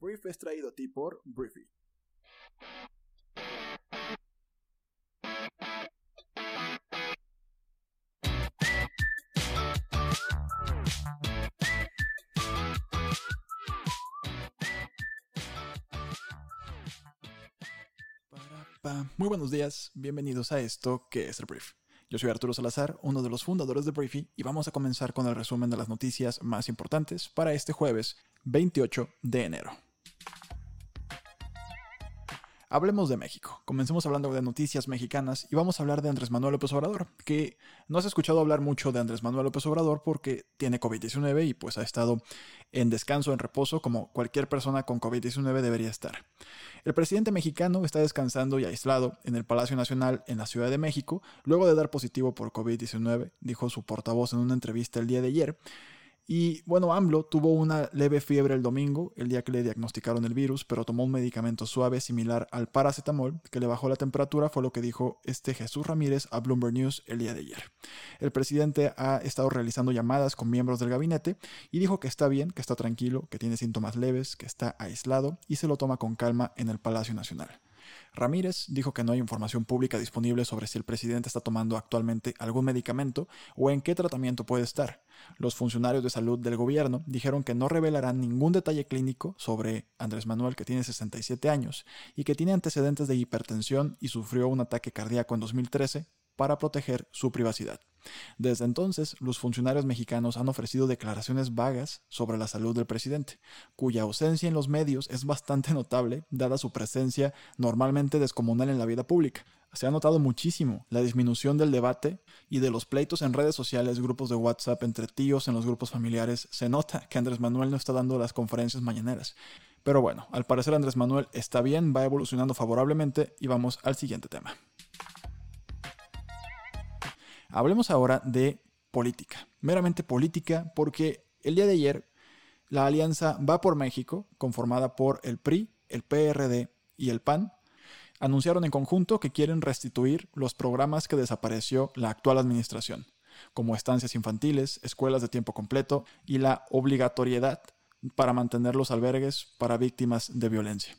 brief es traído a ti por Briefy. Muy buenos días, bienvenidos a esto que es el Brief. Yo soy Arturo Salazar, uno de los fundadores de Briefy, y vamos a comenzar con el resumen de las noticias más importantes para este jueves 28 de enero. Hablemos de México. Comencemos hablando de noticias mexicanas y vamos a hablar de Andrés Manuel López Obrador, que no has escuchado hablar mucho de Andrés Manuel López Obrador porque tiene COVID-19 y pues ha estado en descanso, en reposo, como cualquier persona con COVID-19 debería estar. El presidente mexicano está descansando y aislado en el Palacio Nacional en la Ciudad de México, luego de dar positivo por COVID-19, dijo su portavoz en una entrevista el día de ayer. Y bueno, AMLO tuvo una leve fiebre el domingo, el día que le diagnosticaron el virus, pero tomó un medicamento suave similar al paracetamol que le bajó la temperatura, fue lo que dijo este Jesús Ramírez a Bloomberg News el día de ayer. El presidente ha estado realizando llamadas con miembros del gabinete y dijo que está bien, que está tranquilo, que tiene síntomas leves, que está aislado y se lo toma con calma en el Palacio Nacional. Ramírez dijo que no hay información pública disponible sobre si el presidente está tomando actualmente algún medicamento o en qué tratamiento puede estar. Los funcionarios de salud del gobierno dijeron que no revelarán ningún detalle clínico sobre Andrés Manuel, que tiene 67 años y que tiene antecedentes de hipertensión y sufrió un ataque cardíaco en 2013 para proteger su privacidad. Desde entonces, los funcionarios mexicanos han ofrecido declaraciones vagas sobre la salud del presidente, cuya ausencia en los medios es bastante notable, dada su presencia normalmente descomunal en la vida pública. Se ha notado muchísimo la disminución del debate y de los pleitos en redes sociales, grupos de WhatsApp entre tíos en los grupos familiares. Se nota que Andrés Manuel no está dando las conferencias mañaneras. Pero bueno, al parecer Andrés Manuel está bien, va evolucionando favorablemente y vamos al siguiente tema. Hablemos ahora de política, meramente política, porque el día de ayer la alianza Va por México, conformada por el PRI, el PRD y el PAN, anunciaron en conjunto que quieren restituir los programas que desapareció la actual administración, como estancias infantiles, escuelas de tiempo completo y la obligatoriedad para mantener los albergues para víctimas de violencia.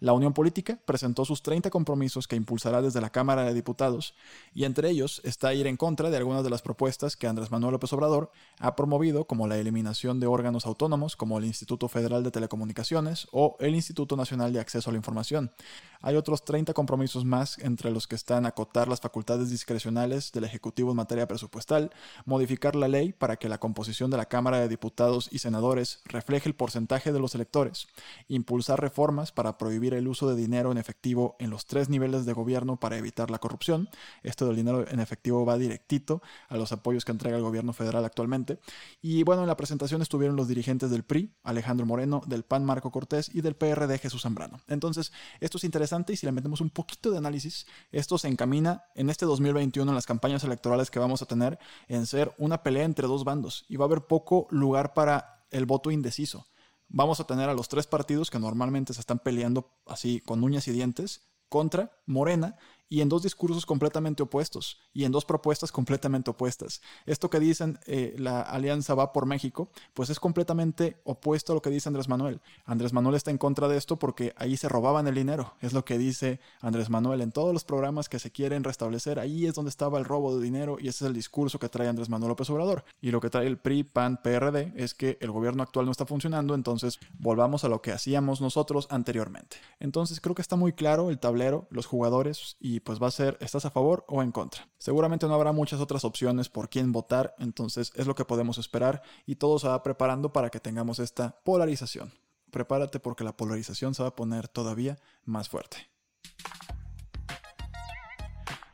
La Unión Política presentó sus 30 compromisos que impulsará desde la Cámara de Diputados y entre ellos está ir en contra de algunas de las propuestas que Andrés Manuel López Obrador ha promovido como la eliminación de órganos autónomos como el Instituto Federal de Telecomunicaciones o el Instituto Nacional de Acceso a la Información. Hay otros 30 compromisos más entre los que están acotar las facultades discrecionales del Ejecutivo en materia presupuestal, modificar la ley para que la composición de la Cámara de Diputados y Senadores refleje el porcentaje de los electores, impulsar reformas para prohibir el uso de dinero en efectivo en los tres niveles de gobierno para evitar la corrupción. Esto del dinero en efectivo va directito a los apoyos que entrega el gobierno federal actualmente. Y bueno, en la presentación estuvieron los dirigentes del PRI, Alejandro Moreno, del PAN Marco Cortés y del PRD Jesús Zambrano. Entonces, esto es interesante y si le metemos un poquito de análisis, esto se encamina en este 2021 en las campañas electorales que vamos a tener en ser una pelea entre dos bandos y va a haber poco lugar para el voto indeciso vamos a tener a los tres partidos que normalmente se están peleando así con uñas y dientes contra Morena y en dos discursos completamente opuestos y en dos propuestas completamente opuestas. Esto que dicen eh, la alianza va por México, pues es completamente opuesto a lo que dice Andrés Manuel. Andrés Manuel está en contra de esto porque ahí se robaban el dinero, es lo que dice Andrés Manuel en todos los programas que se quieren restablecer, ahí es donde estaba el robo de dinero y ese es el discurso que trae Andrés Manuel López Obrador. Y lo que trae el PRI, PAN, PRD es que el gobierno actual no está funcionando, entonces volvamos a lo que hacíamos nosotros anteriormente. Entonces creo que está muy claro el tablero, los jugadores y pues va a ser, ¿estás a favor o en contra? Seguramente no habrá muchas otras opciones por quién votar, entonces es lo que podemos esperar y todo se va preparando para que tengamos esta polarización. Prepárate porque la polarización se va a poner todavía más fuerte.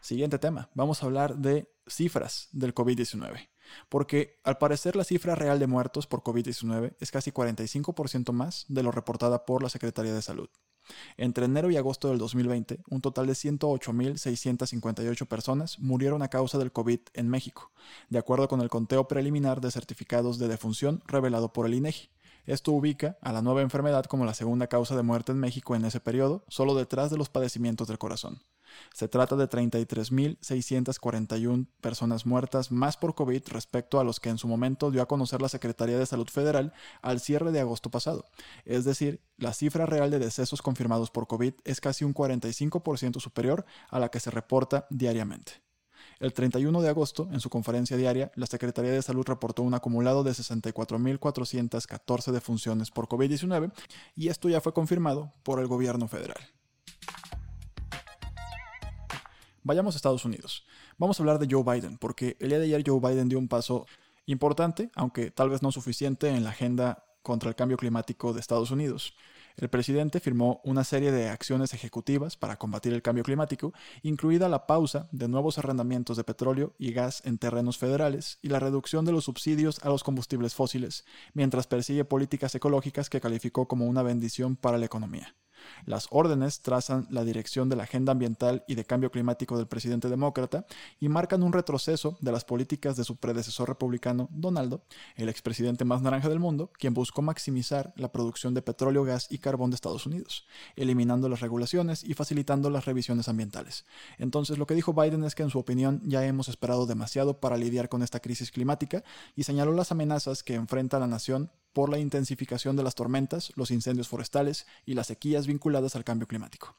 Siguiente tema, vamos a hablar de cifras del COVID-19, porque al parecer la cifra real de muertos por COVID-19 es casi 45% más de lo reportada por la Secretaría de Salud. Entre enero y agosto del 2020, un total de 108.658 personas murieron a causa del COVID en México, de acuerdo con el conteo preliminar de certificados de defunción revelado por el INEGI. Esto ubica a la nueva enfermedad como la segunda causa de muerte en México en ese periodo, solo detrás de los padecimientos del corazón. Se trata de 33.641 personas muertas más por COVID respecto a los que en su momento dio a conocer la Secretaría de Salud Federal al cierre de agosto pasado. Es decir, la cifra real de decesos confirmados por COVID es casi un 45% superior a la que se reporta diariamente. El 31 de agosto, en su conferencia diaria, la Secretaría de Salud reportó un acumulado de 64.414 defunciones por COVID-19 y esto ya fue confirmado por el gobierno federal. Vayamos a Estados Unidos. Vamos a hablar de Joe Biden, porque el día de ayer Joe Biden dio un paso importante, aunque tal vez no suficiente, en la agenda contra el cambio climático de Estados Unidos. El presidente firmó una serie de acciones ejecutivas para combatir el cambio climático, incluida la pausa de nuevos arrendamientos de petróleo y gas en terrenos federales y la reducción de los subsidios a los combustibles fósiles, mientras persigue políticas ecológicas que calificó como una bendición para la economía. Las órdenes trazan la dirección de la agenda ambiental y de cambio climático del presidente demócrata y marcan un retroceso de las políticas de su predecesor republicano, Donaldo, el expresidente más naranja del mundo, quien buscó maximizar la producción de petróleo, gas y carbón de Estados Unidos, eliminando las regulaciones y facilitando las revisiones ambientales. Entonces, lo que dijo Biden es que en su opinión ya hemos esperado demasiado para lidiar con esta crisis climática y señaló las amenazas que enfrenta la nación por la intensificación de las tormentas, los incendios forestales y las sequías vinculadas al cambio climático.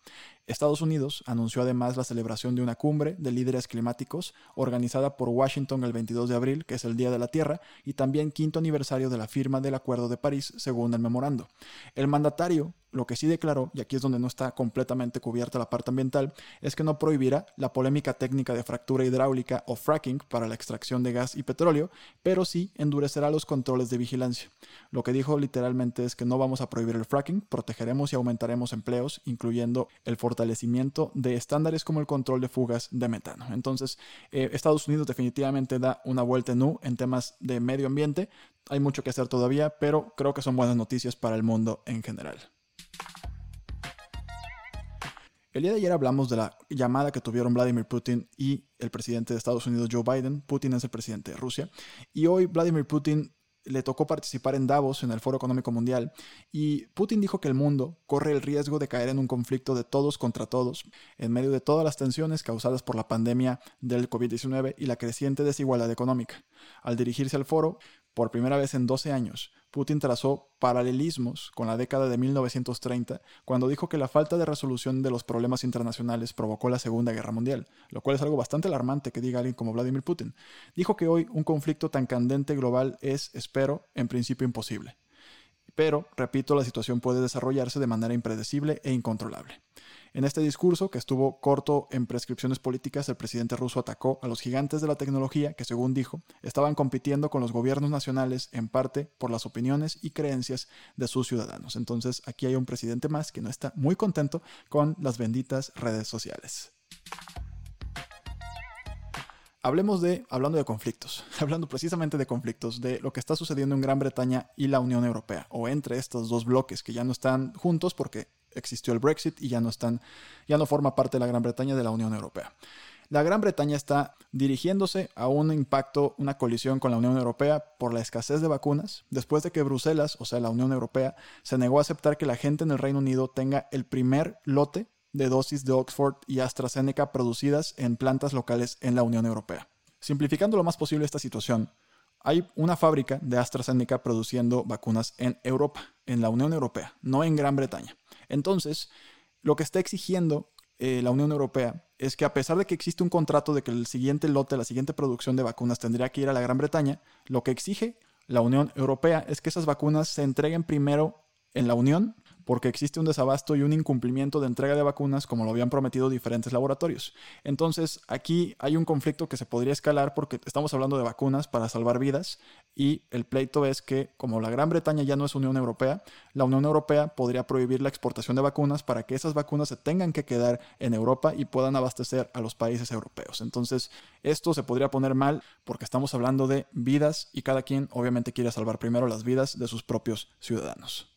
Estados Unidos anunció además la celebración de una cumbre de líderes climáticos organizada por Washington el 22 de abril, que es el Día de la Tierra, y también quinto aniversario de la firma del Acuerdo de París, según el memorando. El mandatario lo que sí declaró, y aquí es donde no está completamente cubierta la parte ambiental, es que no prohibirá la polémica técnica de fractura hidráulica o fracking para la extracción de gas y petróleo, pero sí endurecerá los controles de vigilancia. Lo que dijo literalmente es que no vamos a prohibir el fracking, protegeremos y aumentaremos empleos, incluyendo el fortalecimiento de estándares como el control de fugas de metano. Entonces, eh, Estados Unidos definitivamente da una vuelta en U en temas de medio ambiente. Hay mucho que hacer todavía, pero creo que son buenas noticias para el mundo en general. El día de ayer hablamos de la llamada que tuvieron Vladimir Putin y el presidente de Estados Unidos, Joe Biden. Putin es el presidente de Rusia. Y hoy Vladimir Putin le tocó participar en Davos, en el Foro Económico Mundial, y Putin dijo que el mundo corre el riesgo de caer en un conflicto de todos contra todos, en medio de todas las tensiones causadas por la pandemia del COVID-19 y la creciente desigualdad económica. Al dirigirse al foro, por primera vez en 12 años, Putin trazó paralelismos con la década de 1930, cuando dijo que la falta de resolución de los problemas internacionales provocó la Segunda Guerra Mundial, lo cual es algo bastante alarmante que diga alguien como Vladimir Putin. Dijo que hoy un conflicto tan candente global es, espero, en principio imposible. Pero, repito, la situación puede desarrollarse de manera impredecible e incontrolable. En este discurso, que estuvo corto en prescripciones políticas, el presidente ruso atacó a los gigantes de la tecnología que, según dijo, estaban compitiendo con los gobiernos nacionales en parte por las opiniones y creencias de sus ciudadanos. Entonces, aquí hay un presidente más que no está muy contento con las benditas redes sociales. Hablemos de, hablando de conflictos, hablando precisamente de conflictos, de lo que está sucediendo en Gran Bretaña y la Unión Europea, o entre estos dos bloques que ya no están juntos porque existió el Brexit y ya no están, ya no forma parte de la Gran Bretaña de la Unión Europea. La Gran Bretaña está dirigiéndose a un impacto, una colisión con la Unión Europea por la escasez de vacunas, después de que Bruselas, o sea, la Unión Europea, se negó a aceptar que la gente en el Reino Unido tenga el primer lote de dosis de Oxford y AstraZeneca producidas en plantas locales en la Unión Europea. Simplificando lo más posible esta situación, hay una fábrica de AstraZeneca produciendo vacunas en Europa, en la Unión Europea, no en Gran Bretaña. Entonces, lo que está exigiendo eh, la Unión Europea es que a pesar de que existe un contrato de que el siguiente lote, la siguiente producción de vacunas tendría que ir a la Gran Bretaña, lo que exige la Unión Europea es que esas vacunas se entreguen primero en la Unión porque existe un desabasto y un incumplimiento de entrega de vacunas como lo habían prometido diferentes laboratorios. Entonces, aquí hay un conflicto que se podría escalar porque estamos hablando de vacunas para salvar vidas y el pleito es que como la Gran Bretaña ya no es Unión Europea, la Unión Europea podría prohibir la exportación de vacunas para que esas vacunas se tengan que quedar en Europa y puedan abastecer a los países europeos. Entonces, esto se podría poner mal porque estamos hablando de vidas y cada quien obviamente quiere salvar primero las vidas de sus propios ciudadanos.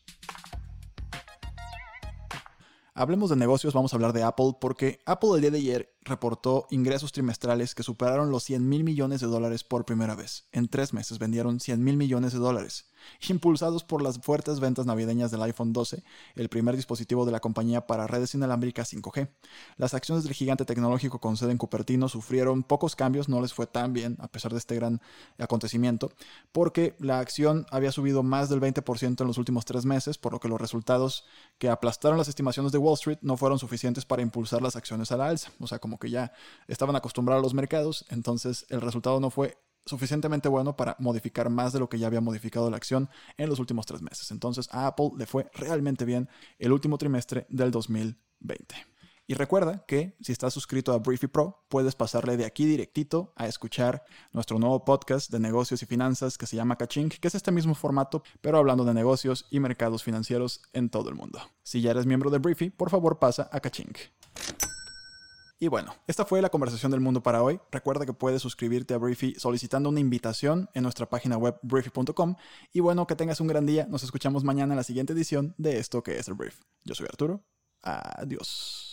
Hablemos de negocios, vamos a hablar de Apple porque Apple el día de ayer reportó ingresos trimestrales que superaron los 100 mil millones de dólares por primera vez. En tres meses vendieron 100 mil millones de dólares. impulsados por las fuertes ventas navideñas del iPhone 12, el primer dispositivo de la compañía para redes inalámbricas 5G. Las acciones del gigante tecnológico con sede en Cupertino sufrieron pocos cambios, no les fue tan bien a pesar de este gran acontecimiento, porque la acción había subido más del 20% en los últimos tres meses, por lo que los resultados que aplastaron las estimaciones de Wall Street no fueron suficientes para impulsar las acciones a la alza. O sea, como que ya estaban acostumbrados a los mercados, entonces el resultado no fue suficientemente bueno para modificar más de lo que ya había modificado la acción en los últimos tres meses. Entonces a Apple le fue realmente bien el último trimestre del 2020. Y recuerda que si estás suscrito a Briefy Pro, puedes pasarle de aquí directito a escuchar nuestro nuevo podcast de negocios y finanzas que se llama Kaching, que es este mismo formato, pero hablando de negocios y mercados financieros en todo el mundo. Si ya eres miembro de Briefy, por favor pasa a Kaching. Y bueno, esta fue la conversación del mundo para hoy. Recuerda que puedes suscribirte a Briefy solicitando una invitación en nuestra página web briefy.com. Y bueno, que tengas un gran día. Nos escuchamos mañana en la siguiente edición de esto que es el Brief. Yo soy Arturo. Adiós.